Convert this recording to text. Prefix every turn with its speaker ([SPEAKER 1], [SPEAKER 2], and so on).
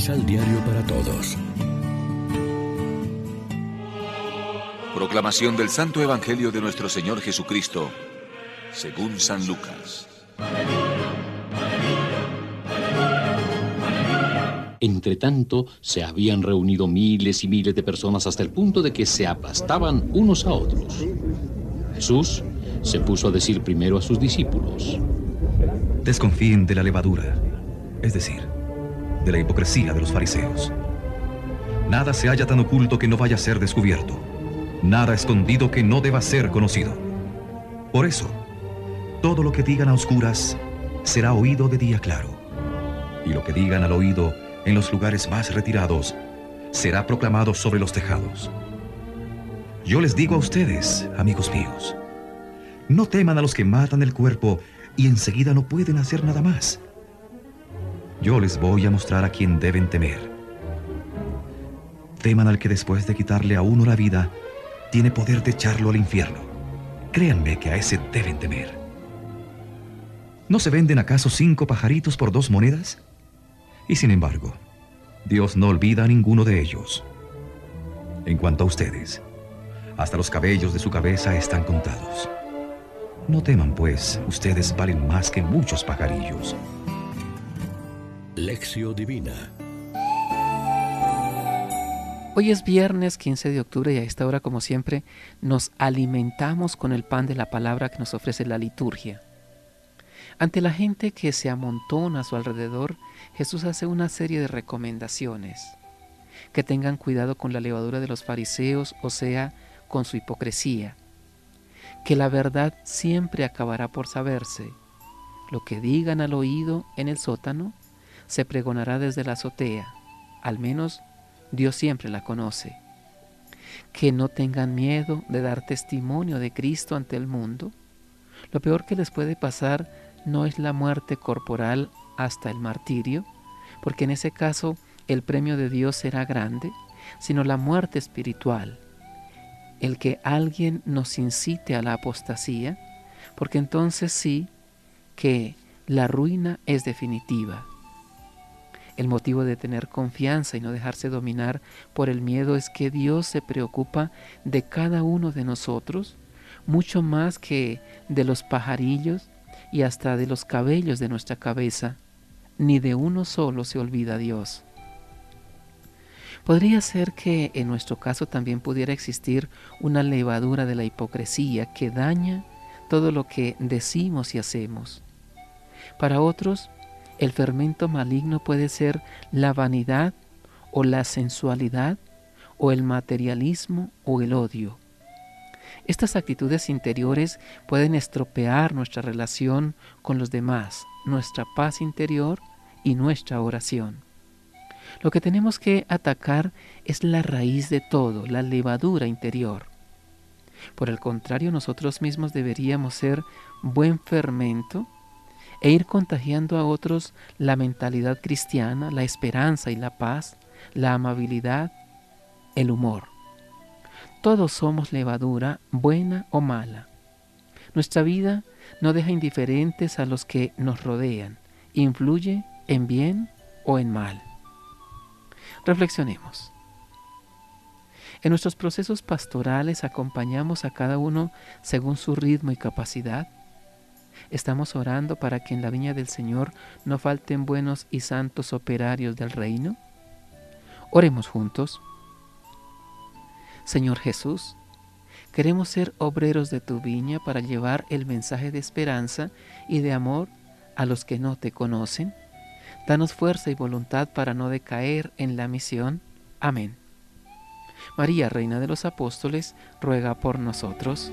[SPEAKER 1] Misal Diario para Todos.
[SPEAKER 2] Proclamación del Santo Evangelio de nuestro Señor Jesucristo, según San Lucas.
[SPEAKER 3] Entre tanto, se habían reunido miles y miles de personas hasta el punto de que se aplastaban unos a otros. Jesús se puso a decir primero a sus discípulos,
[SPEAKER 4] Desconfíen de la levadura, es decir, de la hipocresía de los fariseos. Nada se haya tan oculto que no vaya a ser descubierto, nada escondido que no deba ser conocido. Por eso, todo lo que digan a oscuras será oído de día claro, y lo que digan al oído en los lugares más retirados será proclamado sobre los tejados. Yo les digo a ustedes, amigos míos, no teman a los que matan el cuerpo y enseguida no pueden hacer nada más. Yo les voy a mostrar a quién deben temer. Teman al que después de quitarle a uno la vida, tiene poder de echarlo al infierno. Créanme que a ese deben temer. ¿No se venden acaso cinco pajaritos por dos monedas? Y sin embargo, Dios no olvida a ninguno de ellos. En cuanto a ustedes, hasta los cabellos de su cabeza están contados. No teman, pues, ustedes valen más que muchos pajarillos.
[SPEAKER 1] Lección Divina.
[SPEAKER 5] Hoy es viernes 15 de octubre y a esta hora, como siempre, nos alimentamos con el pan de la palabra que nos ofrece la liturgia. Ante la gente que se amontona a su alrededor, Jesús hace una serie de recomendaciones. Que tengan cuidado con la levadura de los fariseos, o sea, con su hipocresía. Que la verdad siempre acabará por saberse. Lo que digan al oído en el sótano se pregonará desde la azotea. Al menos Dios siempre la conoce. Que no tengan miedo de dar testimonio de Cristo ante el mundo. Lo peor que les puede pasar no es la muerte corporal hasta el martirio, porque en ese caso el premio de Dios será grande, sino la muerte espiritual, el que alguien nos incite a la apostasía, porque entonces sí que la ruina es definitiva. El motivo de tener confianza y no dejarse dominar por el miedo es que Dios se preocupa de cada uno de nosotros, mucho más que de los pajarillos y hasta de los cabellos de nuestra cabeza. Ni de uno solo se olvida Dios. Podría ser que en nuestro caso también pudiera existir una levadura de la hipocresía que daña todo lo que decimos y hacemos. Para otros, el fermento maligno puede ser la vanidad o la sensualidad o el materialismo o el odio. Estas actitudes interiores pueden estropear nuestra relación con los demás, nuestra paz interior y nuestra oración. Lo que tenemos que atacar es la raíz de todo, la levadura interior. Por el contrario, nosotros mismos deberíamos ser buen fermento e ir contagiando a otros la mentalidad cristiana, la esperanza y la paz, la amabilidad, el humor. Todos somos levadura, buena o mala. Nuestra vida no deja indiferentes a los que nos rodean, influye en bien o en mal. Reflexionemos. En nuestros procesos pastorales acompañamos a cada uno según su ritmo y capacidad. Estamos orando para que en la viña del Señor no falten buenos y santos operarios del reino. Oremos juntos. Señor Jesús, queremos ser obreros de tu viña para llevar el mensaje de esperanza y de amor a los que no te conocen. Danos fuerza y voluntad para no decaer en la misión. Amén. María, Reina de los Apóstoles, ruega por nosotros.